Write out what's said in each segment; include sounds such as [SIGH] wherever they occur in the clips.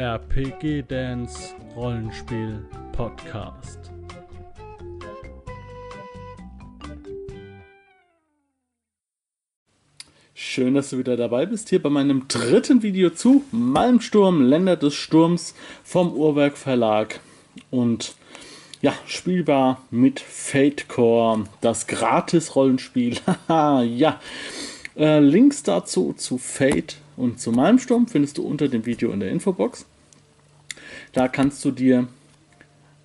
RPG Dance Rollenspiel Podcast. Schön, dass du wieder dabei bist hier bei meinem dritten Video zu Malmsturm, Länder des Sturms vom Uhrwerk Verlag. Und ja, spielbar mit Fatecore, das Gratis-Rollenspiel. [LAUGHS] ja, äh, Links dazu zu Fate und zu Malmsturm findest du unter dem Video in der Infobox. Da kannst du dir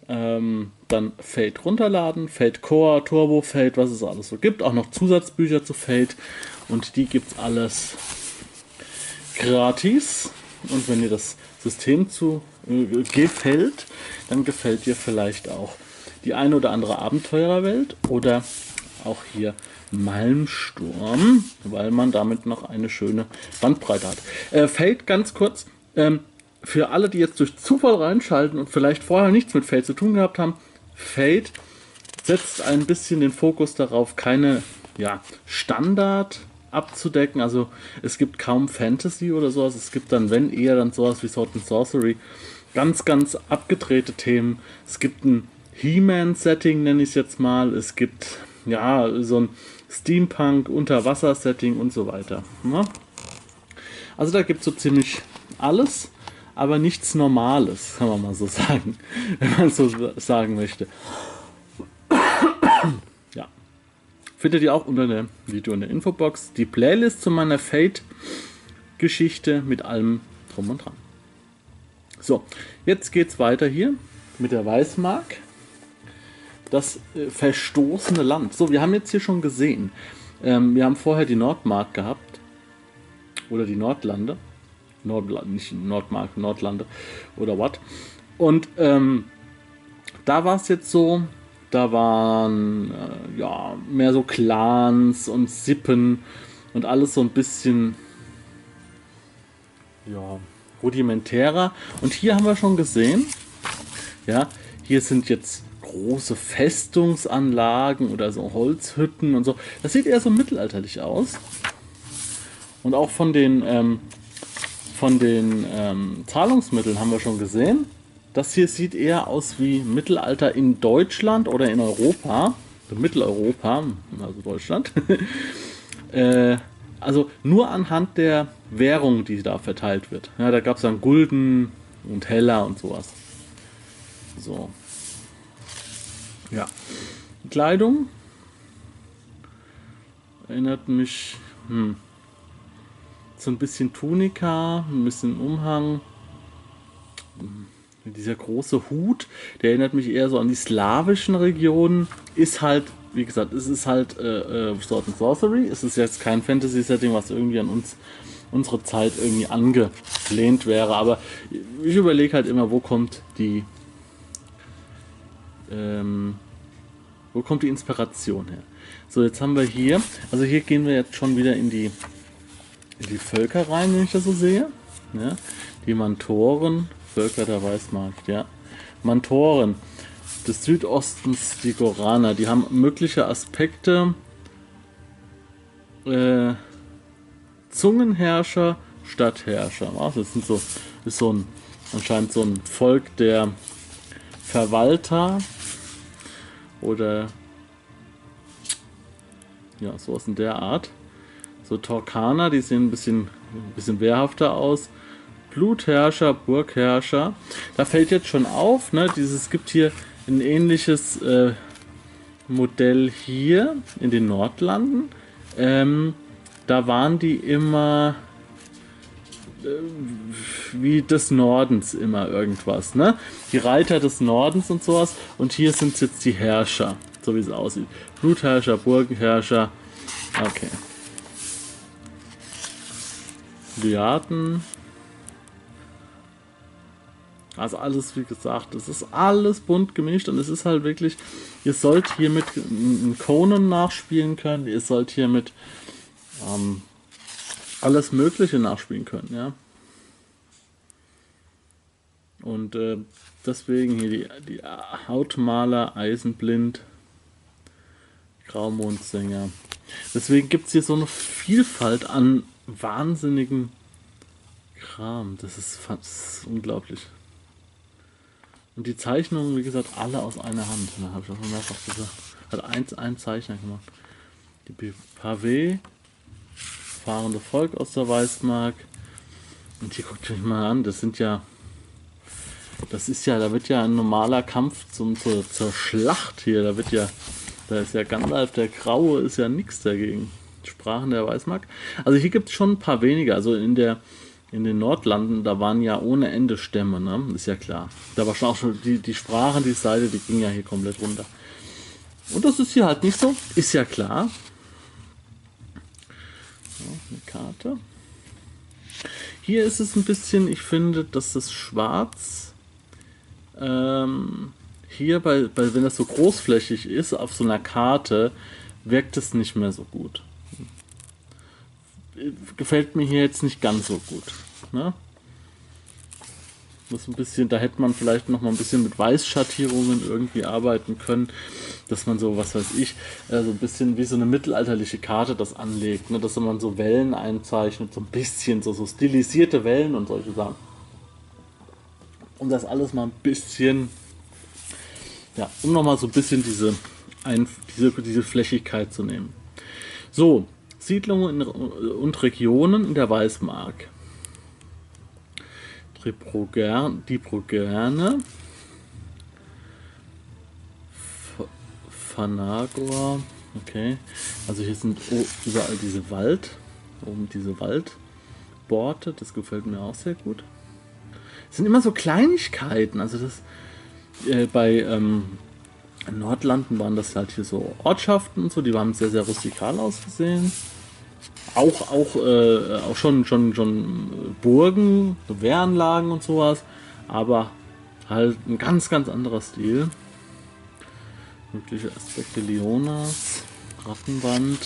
ähm, dann Fate runterladen, Fate Core, Turbo Fate, was es alles so gibt. Auch noch Zusatzbücher zu Fate und die gibt es alles gratis. Und wenn dir das System zu äh, gefällt, dann gefällt dir vielleicht auch die eine oder andere Abenteurerwelt oder auch hier Malmsturm, weil man damit noch eine schöne Bandbreite hat. Äh, Fate ganz kurz, ähm, für alle, die jetzt durch Zufall reinschalten und vielleicht vorher nichts mit Fate zu tun gehabt haben, Fate setzt ein bisschen den Fokus darauf, keine ja, Standard abzudecken. Also es gibt kaum Fantasy oder sowas. Es gibt dann, wenn eher, dann sowas wie Sword and Sorcery. Ganz, ganz abgedrehte Themen. Es gibt ein He-Man-Setting, nenne ich es jetzt mal. Es gibt ja so ein Steampunk, Unterwasser-Setting und so weiter. Ne? Also da gibt es so ziemlich alles, aber nichts Normales, kann man mal so sagen, [LAUGHS] wenn man so sagen möchte. ja. Findet ihr auch unter dem Video in der Infobox die Playlist zu meiner Fate-Geschichte mit allem drum und dran. So, jetzt geht's weiter hier mit der Weißmark das äh, verstoßene Land. So, wir haben jetzt hier schon gesehen, ähm, wir haben vorher die Nordmark gehabt. Oder die Nordlande. Nordland, nicht Nordmark, Nordlande oder what. Und ähm, da war es jetzt so, da waren äh, ja mehr so Clans und Sippen und alles so ein bisschen ja rudimentärer. Und hier haben wir schon gesehen, ja, hier sind jetzt große Festungsanlagen oder so Holzhütten und so. Das sieht eher so mittelalterlich aus. Und auch von den, ähm, von den ähm, Zahlungsmitteln haben wir schon gesehen. Das hier sieht eher aus wie Mittelalter in Deutschland oder in Europa. Mitteleuropa, also Deutschland. [LAUGHS] äh, also nur anhand der Währung, die da verteilt wird. Ja, da gab es dann Gulden und Heller und sowas. So. Ja. Kleidung erinnert mich hm, so ein bisschen Tunika, ein bisschen Umhang. Dieser große Hut, der erinnert mich eher so an die slawischen Regionen. Ist halt, wie gesagt, es ist halt äh, äh, Sword and Sorcery. Es ist jetzt kein Fantasy-Setting, was irgendwie an uns unsere Zeit irgendwie angelehnt wäre. Aber ich überlege halt immer, wo kommt die ähm, wo kommt die Inspiration her? So, jetzt haben wir hier, also hier gehen wir jetzt schon wieder in die, in die Völker rein, wenn ich das so sehe. Ja, die Mantoren, Völker der Weißmarkt, ja. Mantoren des Südostens, die Goraner, die haben mögliche Aspekte. Äh, Zungenherrscher, Stadtherrscher. Was? Das sind so, ist so ein, anscheinend so ein Volk der Verwalter oder ja, sowas in der Art. So Torkaner, die sehen ein bisschen, ein bisschen wehrhafter aus. Blutherrscher, Burgherrscher. Da fällt jetzt schon auf, ne, dieses gibt hier ein ähnliches äh, Modell hier in den Nordlanden. Ähm, da waren die immer äh, wie des Nordens immer irgendwas, ne? Die Reiter des Nordens und sowas. Und hier sind jetzt die Herrscher, so wie es aussieht. Blutherrscher, Burgenherrscher. Okay. Liaten. Also alles, wie gesagt, es ist alles bunt gemischt und es ist halt wirklich, ihr sollt hier mit Conan nachspielen können, ihr sollt hier mit ähm, alles Mögliche nachspielen können, ja. Und äh, deswegen hier die, die Hautmaler, Eisenblind, Graumondsänger. Deswegen gibt es hier so eine Vielfalt an wahnsinnigen Kram. Das ist, fast unglaublich. Und die Zeichnungen, wie gesagt, alle aus einer Hand. Da habe ich auch schon mehrfach gesagt. Hat eins ein Zeichner gemacht. Die Pavé, fahrende Volk aus der Weißmark. Und hier guckt euch mal an, das sind ja. Das ist ja, da wird ja ein normaler Kampf zum, zur, zur Schlacht hier. Da wird ja. Da ist ja Gandalf der Graue, ist ja nichts dagegen. Sprachen der Weißmark. Also hier gibt es schon ein paar weniger. Also in der in den Nordlanden, da waren ja ohne Ende Stämme, ne? Ist ja klar. Da war schon auch schon die, die Sprachen, die Seite, die ging ja hier komplett runter. Und das ist hier halt nicht so, ist ja klar. So, eine Karte. Hier ist es ein bisschen, ich finde, dass das Schwarz ähm, hier, bei, bei, wenn das so großflächig ist, auf so einer Karte, wirkt es nicht mehr so gut gefällt mir hier jetzt nicht ganz so gut. Ne? Das ein bisschen, da hätte man vielleicht noch mal ein bisschen mit Weißschattierungen irgendwie arbeiten können, dass man so, was weiß ich, äh, so ein bisschen wie so eine mittelalterliche Karte das anlegt, ne? dass man so Wellen einzeichnet, so ein bisschen, so, so stilisierte Wellen und solche Sachen. Um das alles mal ein bisschen, ja, um noch mal so ein bisschen diese, ein, diese, diese Flächigkeit zu nehmen. So, Siedlungen und Regionen in der Weißmark. Die Progerne, Fanagor, okay. Also hier sind überall diese Wald, oben diese Waldborte, das gefällt mir auch sehr gut. Es sind immer so Kleinigkeiten, also das äh, bei ähm, Nordlanden waren das halt hier so Ortschaften und so, die haben sehr, sehr rustikal ausgesehen auch, auch, äh, auch schon, schon, schon Burgen, Wehranlagen und sowas, aber halt ein ganz, ganz anderer Stil. Mögliche Aspekte Leonas, Rattenwand,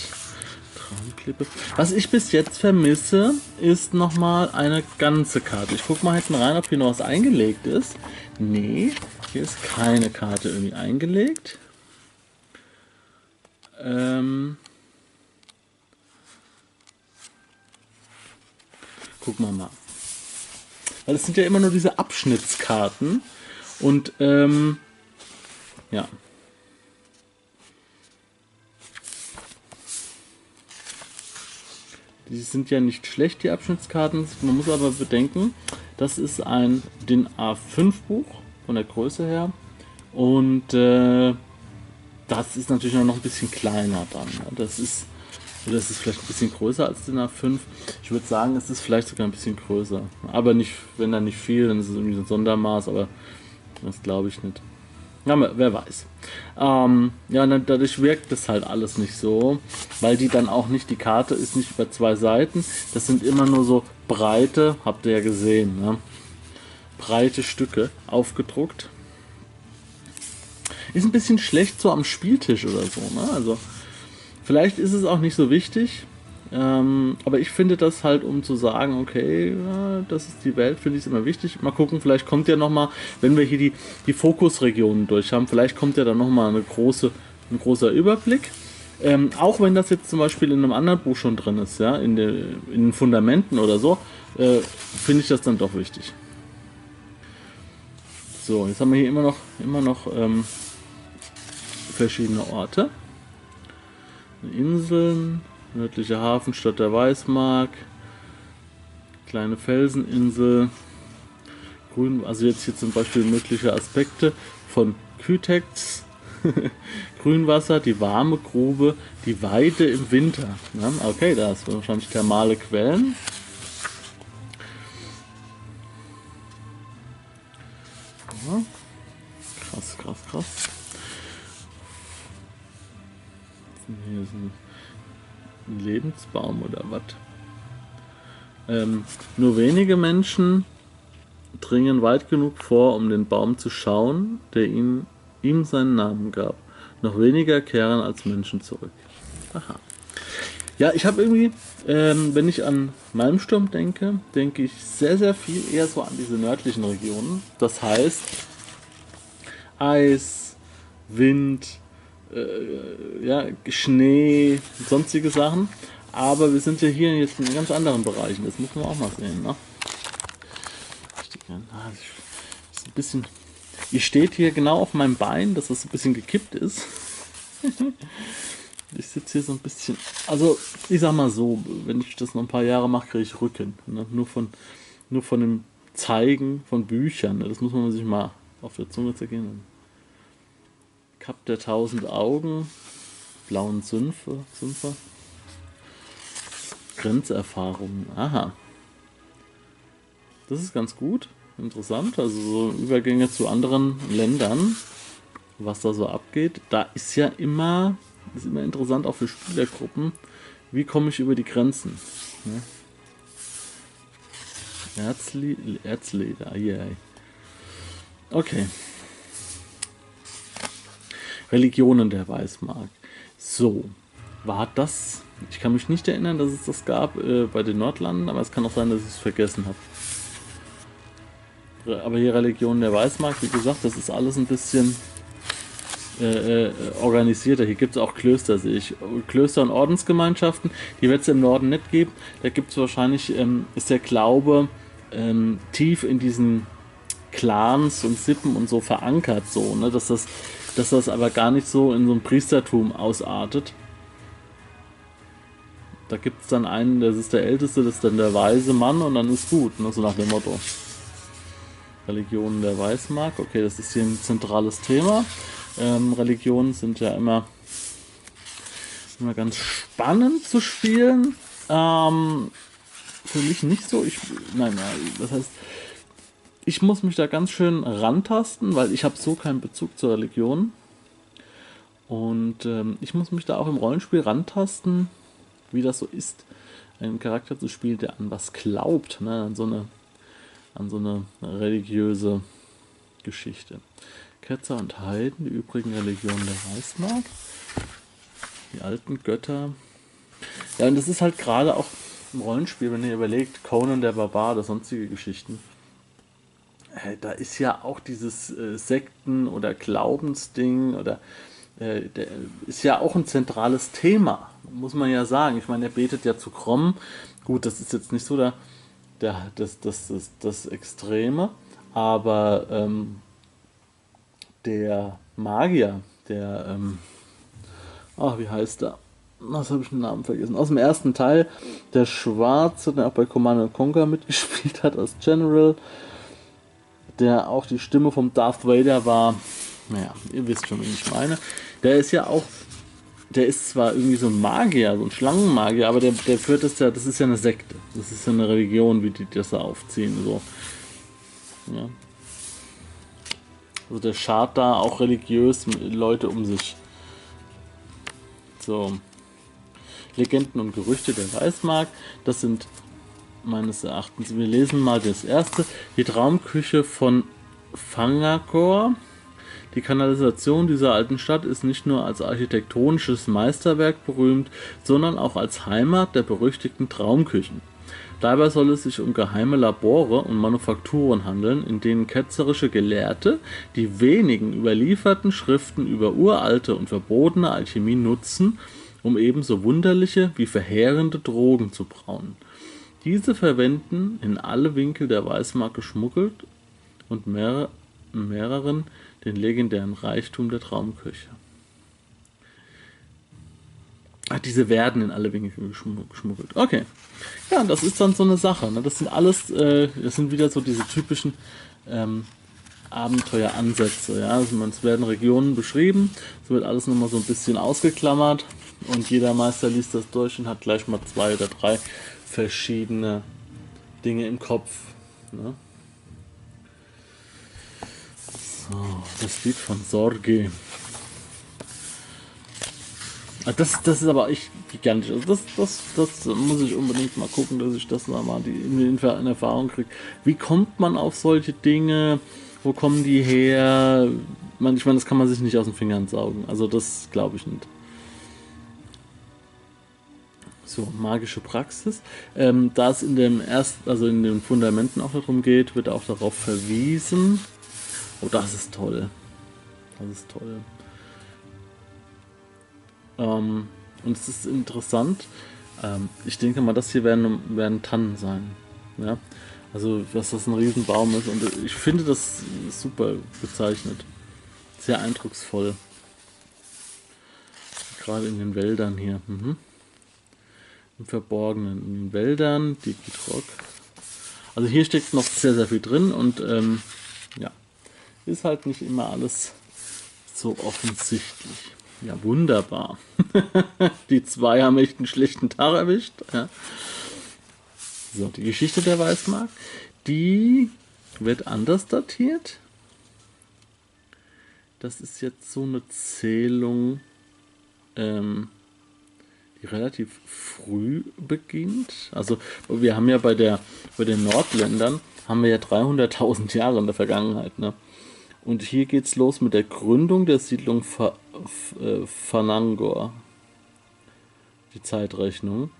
Traumklippe. Was ich bis jetzt vermisse, ist nochmal eine ganze Karte. Ich guck mal hinten rein, ob hier noch was eingelegt ist. Nee, hier ist keine Karte irgendwie eingelegt. Ähm, Gucken wir mal. Weil es sind ja immer nur diese Abschnittskarten. Und ähm, ja. Die sind ja nicht schlecht, die Abschnittskarten. Man muss aber bedenken, das ist ein den A5-Buch von der Größe her. Und äh, das ist natürlich noch ein bisschen kleiner dann. Das ist oder ist vielleicht ein bisschen größer als den A5? Ich würde sagen, es ist vielleicht sogar ein bisschen größer. Aber nicht, wenn da nicht viel, dann ist es irgendwie so ein Sondermaß, aber das glaube ich nicht. Ja, wer weiß. Ähm, ja, dadurch wirkt das halt alles nicht so, weil die dann auch nicht, die Karte ist nicht über zwei Seiten, das sind immer nur so breite, habt ihr ja gesehen, ne? breite Stücke aufgedruckt. Ist ein bisschen schlecht so am Spieltisch oder so, ne? Also Vielleicht ist es auch nicht so wichtig, ähm, aber ich finde das halt, um zu sagen, okay, ja, das ist die Welt, finde ich es immer wichtig. Mal gucken, vielleicht kommt ja nochmal, wenn wir hier die, die Fokusregionen durch haben, vielleicht kommt ja dann nochmal eine große, ein großer Überblick. Ähm, auch wenn das jetzt zum Beispiel in einem anderen Buch schon drin ist, ja, in, de, in den Fundamenten oder so, äh, finde ich das dann doch wichtig. So, jetzt haben wir hier immer noch, immer noch ähm, verschiedene Orte. Inseln, nördliche Hafenstadt der Weißmark, kleine Felseninsel, Grün, also jetzt hier zum Beispiel mögliche Aspekte von Kytex, [LAUGHS] Grünwasser, die warme Grube, die Weide im Winter. Ja, okay, da ist wahrscheinlich thermale Quellen. Ähm, nur wenige Menschen dringen weit genug vor, um den Baum zu schauen, der ihm, ihm seinen Namen gab. Noch weniger kehren als Menschen zurück. Aha. Ja, ich habe irgendwie, ähm, wenn ich an Malmsturm denke, denke ich sehr, sehr viel eher so an diese nördlichen Regionen. Das heißt, Eis, Wind, äh, ja, Schnee, sonstige Sachen. Aber wir sind ja hier jetzt in ganz anderen Bereichen. Das muss man auch mal sehen. Ne? Ist ein bisschen. Ihr steht hier genau auf meinem Bein, dass das ein bisschen gekippt ist. [LAUGHS] ich sitze hier so ein bisschen. Also, ich sag mal so, wenn ich das noch ein paar Jahre mache, kriege ich Rücken. Ne? Nur, von, nur von dem Zeigen von Büchern. Ne? Das muss man sich mal auf der Zunge zergehen. Kap der tausend Augen, blauen Sümpfe, Sümpfe. Grenzerfahrung. Aha. Das ist ganz gut, interessant. Also so Übergänge zu anderen Ländern, was da so abgeht. Da ist ja immer, ist immer interessant auch für Spielergruppen, wie komme ich über die Grenzen. Ne? Erzli Erzleder, yeah. Okay. Religionen der Weißmark. So, war das ich kann mich nicht erinnern, dass es das gab äh, bei den Nordlanden, aber es kann auch sein, dass ich es vergessen habe. Aber hier Religion der Weißmarkt, wie gesagt, das ist alles ein bisschen äh, äh, organisierter. Hier gibt es auch Klöster, sehe ich. Klöster und Ordensgemeinschaften, die wird es im Norden nicht geben. Da gibt es wahrscheinlich, ähm, ist der Glaube ähm, tief in diesen Clans und Sippen und so verankert, so, ne? dass, das, dass das aber gar nicht so in so ein Priestertum ausartet. Da gibt es dann einen, das ist der Älteste, das ist dann der weise Mann und dann ist gut, ne? so nach dem Motto. Religionen der Weißmark, okay, das ist hier ein zentrales Thema. Ähm, Religionen sind ja immer, immer ganz spannend zu spielen. Ähm, für mich nicht so. Ich, nein, nein, das heißt, ich muss mich da ganz schön rantasten, weil ich habe so keinen Bezug zur Religion. Und ähm, ich muss mich da auch im Rollenspiel rantasten wie das so ist, einen Charakter zu spielen, der an was glaubt, ne? an, so eine, an so eine religiöse Geschichte. Ketzer und Heiden, die übrigen Religionen der Weißmark, die alten Götter. Ja, und das ist halt gerade auch im Rollenspiel, wenn ihr überlegt, Conan der Barbar oder sonstige Geschichten. Äh, da ist ja auch dieses äh, Sekten- oder Glaubensding oder äh, ist ja auch ein zentrales Thema muss man ja sagen. Ich meine, er betet ja zu Krom. Gut, das ist jetzt nicht so der, der, das, das, das, das Extreme, aber ähm, der Magier, der, ähm, ach, wie heißt er? Was habe ich den Namen vergessen? Aus dem ersten Teil, der Schwarze, der auch bei Command Conquer [LAUGHS] mitgespielt hat als General, der auch die Stimme vom Darth Vader war. Naja, ihr wisst schon, wie ich meine. Der ist ja auch der ist zwar irgendwie so ein Magier, so ein Schlangenmagier, aber der, der führt das ja, das ist ja eine Sekte. Das ist ja eine Religion, wie die das da aufziehen. So. Ja. Also der schart da auch religiös Leute um sich. So. Legenden und Gerüchte der Weißmark, das sind meines Erachtens, wir lesen mal das erste, die Traumküche von Fangakor. Die Kanalisation dieser alten Stadt ist nicht nur als architektonisches Meisterwerk berühmt, sondern auch als Heimat der berüchtigten Traumküchen. Dabei soll es sich um geheime Labore und Manufakturen handeln, in denen ketzerische Gelehrte die wenigen überlieferten Schriften über uralte und verbotene Alchemie nutzen, um ebenso wunderliche wie verheerende Drogen zu brauen. Diese verwenden in alle Winkel der Weißmark geschmuggelt und mehr, mehreren den legendären Reichtum der Traumküche. Ach, diese werden in alle Winkel geschmuggelt. Okay. Ja, das ist dann so eine Sache. Ne? Das sind alles, äh, das sind wieder so diese typischen ähm, Abenteueransätze. Ja? Also, es werden Regionen beschrieben, es wird alles nochmal so ein bisschen ausgeklammert und jeder Meister liest das durch und hat gleich mal zwei oder drei verschiedene Dinge im Kopf. Ne? So, das Lied von Sorge. Ah, das, das ist aber echt gigantisch. Also das, das, das muss ich unbedingt mal gucken, dass ich das mal in, in Erfahrung kriege. Wie kommt man auf solche Dinge? Wo kommen die her? Man, ich meine, das kann man sich nicht aus den Fingern saugen. Also das glaube ich nicht. So, magische Praxis. Ähm, da es in dem ersten, also in den Fundamenten auch darum geht, wird auch darauf verwiesen, Oh, das ist toll. Das ist toll. Ähm, und es ist interessant. Ähm, ich denke mal, das hier werden, werden Tannen sein. Ja? Also, dass das ein Riesenbaum ist. Und ich finde das super gezeichnet. Sehr eindrucksvoll. Gerade in den Wäldern hier. Mhm. Im Verborgenen. In den Wäldern, die Gitrock. Also hier steckt noch sehr, sehr viel drin und ähm, ist halt nicht immer alles so offensichtlich. Ja, wunderbar. [LAUGHS] die zwei haben echt einen schlechten Tag erwischt. Ja. So, die Geschichte der Weißmark, die wird anders datiert. Das ist jetzt so eine Zählung, ähm, die relativ früh beginnt. Also wir haben ja bei der bei den Nordländern haben wir ja 300.000 Jahre in der Vergangenheit. Ne? Und hier geht es los mit der Gründung der Siedlung Fa äh, Fanangor. Die Zeitrechnung.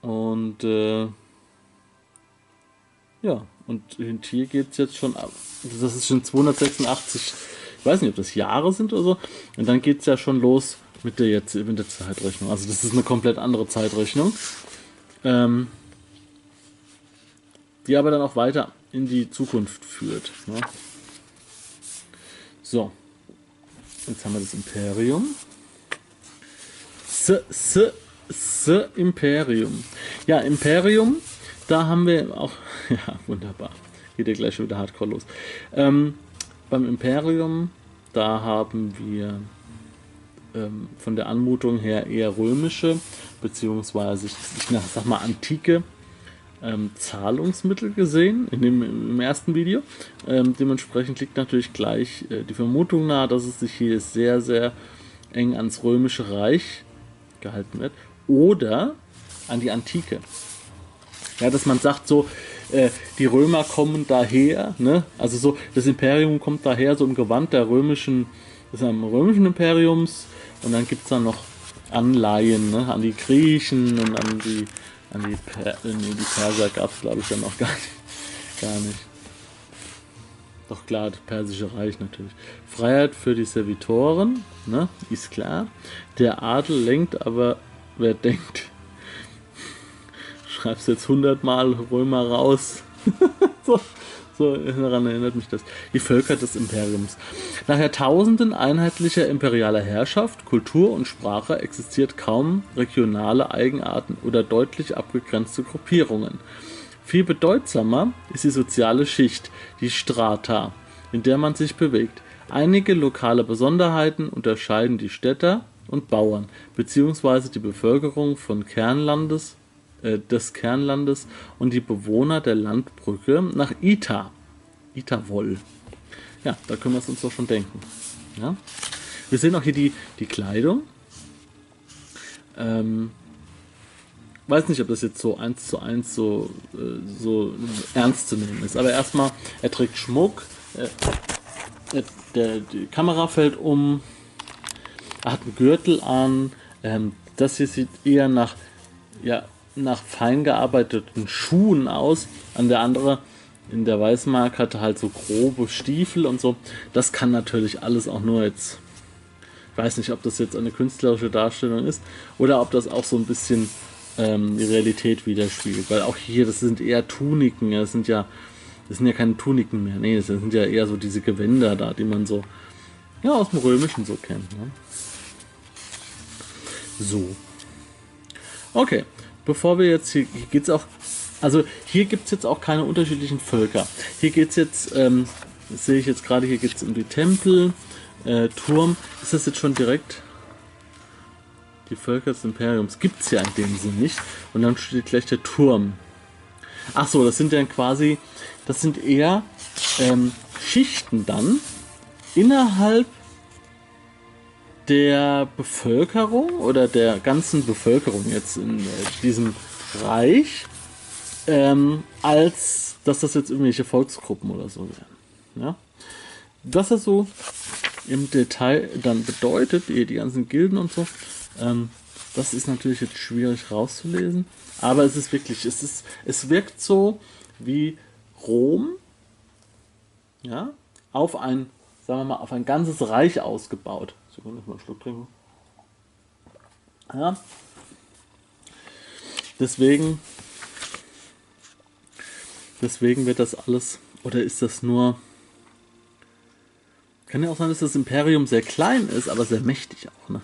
Und äh, ja, und hier geht es jetzt schon ab. Das ist schon 286, ich weiß nicht, ob das Jahre sind oder so. Und dann geht es ja schon los mit der jetzt mit der Zeitrechnung. Also das ist eine komplett andere Zeitrechnung. Ähm, die aber dann auch weiter in die Zukunft führt. Ne? So. Jetzt haben wir das Imperium. S, S, S Imperium. Ja, Imperium, da haben wir auch. [LAUGHS] Ja, wunderbar. Geht ja gleich schon wieder hardcore los. Ähm, beim Imperium, da haben wir ähm, von der Anmutung her eher römische, beziehungsweise ich, ich sag mal antike ähm, Zahlungsmittel gesehen in dem, im ersten Video. Ähm, dementsprechend liegt natürlich gleich äh, die Vermutung nahe, dass es sich hier sehr, sehr eng ans Römische Reich gehalten wird oder an die Antike. Ja, dass man sagt so, äh, die Römer kommen daher, ne? also so, das Imperium kommt daher so im Gewand der römischen, des römischen Imperiums und dann gibt es dann noch Anleihen ne? an die Griechen und an die an die, per nee, die Perser gab es, glaube ich, dann noch gar nicht. Gar nicht. Doch klar, das Persische Reich natürlich. Freiheit für die Servitoren, ne, ist klar. Der Adel lenkt, aber wer denkt, [LAUGHS] schreibst jetzt hundertmal Römer raus. [LAUGHS] so. So daran erinnert mich das. Die Völker des Imperiums. Nach Jahrtausenden einheitlicher imperialer Herrschaft, Kultur und Sprache existiert kaum regionale Eigenarten oder deutlich abgegrenzte Gruppierungen. Viel bedeutsamer ist die soziale Schicht, die Strata, in der man sich bewegt. Einige lokale Besonderheiten unterscheiden die Städter und Bauern bzw. die Bevölkerung von Kernlandes äh, des Kernlandes und die Bewohner der Landbrücke nach Ita. Ita-Woll. Ja, da können wir es uns doch schon denken. Ja? Wir sehen auch hier die, die Kleidung. Ähm, weiß nicht, ob das jetzt so eins zu eins so, äh, so ernst zu nehmen ist. Aber erstmal, er trägt Schmuck. Äh, der, die Kamera fällt um. Er hat einen Gürtel an. Ähm, das hier sieht eher nach ja, nach fein gearbeiteten Schuhen aus. An der andere in der Weißmark hatte halt so grobe Stiefel und so. Das kann natürlich alles auch nur jetzt. Ich weiß nicht, ob das jetzt eine künstlerische Darstellung ist oder ob das auch so ein bisschen ähm, die Realität widerspiegelt. Weil auch hier, das sind eher Tuniken, das sind ja, das sind ja keine Tuniken mehr. Nee, das sind ja eher so diese Gewänder da, die man so ja, aus dem Römischen so kennt. Ne? So. Okay, bevor wir jetzt hier, hier geht es auch, also hier gibt es jetzt auch keine unterschiedlichen Völker. Hier geht es jetzt, ähm, sehe ich jetzt gerade, hier geht es um die Tempel, äh, Turm. Ist das jetzt schon direkt? Die Völker des Imperiums gibt es ja in dem Sinn nicht. Und dann steht gleich der Turm. Ach so, das sind dann quasi, das sind eher ähm, Schichten dann innerhalb der Bevölkerung oder der ganzen Bevölkerung jetzt in äh, diesem Reich, ähm, als dass das jetzt irgendwelche Volksgruppen oder so wären. Ja? Was das so im Detail dann bedeutet, die, die ganzen Gilden und so, ähm, das ist natürlich jetzt schwierig rauszulesen. Aber es ist wirklich, es ist, es wirkt so wie Rom, ja, auf ein, sagen wir mal, auf ein ganzes Reich ausgebaut. Sekunde, mal einen Schluck trinken. Ja. Deswegen Deswegen wird das alles, oder ist das nur... Kann ja auch sein, dass das Imperium sehr klein ist, aber sehr mächtig auch, ne?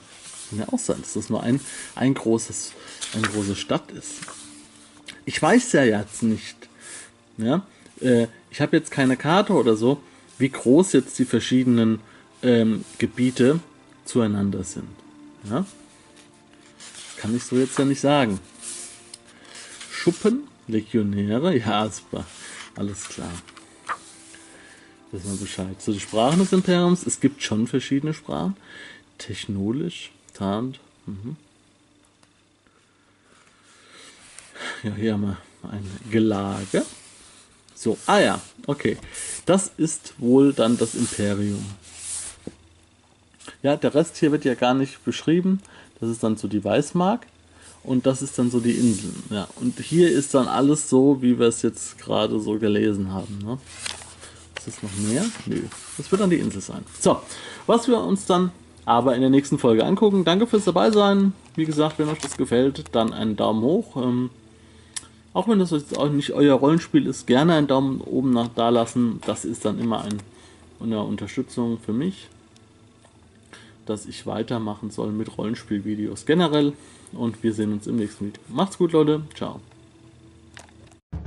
Kann ja auch sein, dass das nur ein, ein großes, eine große Stadt ist. Ich weiß ja jetzt nicht, ja, äh, ich habe jetzt keine Karte oder so, wie groß jetzt die verschiedenen ähm, Gebiete zueinander sind. Ja? Kann ich so jetzt ja nicht sagen. Schuppen, Legionäre, ja, super. Alles klar. Wissen wir Bescheid. So, die Sprachen des Imperiums. Es gibt schon verschiedene Sprachen. Technologisch, tarnt. Mhm. Ja, hier haben wir ein Gelage. So, ah ja, okay. Das ist wohl dann das Imperium. Ja, der Rest hier wird ja gar nicht beschrieben. Das ist dann so die Weißmark. Und das ist dann so die Inseln. Ja, und hier ist dann alles so, wie wir es jetzt gerade so gelesen haben. Ne? Ist das noch mehr? Nö. Das wird dann die Insel sein. So, was wir uns dann aber in der nächsten Folge angucken. Danke fürs dabei sein. Wie gesagt, wenn euch das gefällt, dann einen Daumen hoch. Ähm, auch wenn das jetzt auch nicht euer Rollenspiel ist, gerne einen Daumen oben nach da lassen. Das ist dann immer ein, eine Unterstützung für mich dass ich weitermachen soll mit Rollenspielvideos generell. Und wir sehen uns im nächsten Video. Macht's gut, Leute. Ciao.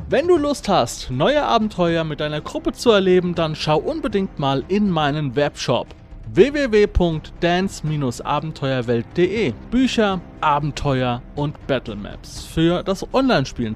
Wenn du Lust hast, neue Abenteuer mit deiner Gruppe zu erleben, dann schau unbedingt mal in meinen Webshop www.dance-abenteuerwelt.de Bücher, Abenteuer und Battlemaps für das Online-Spielen.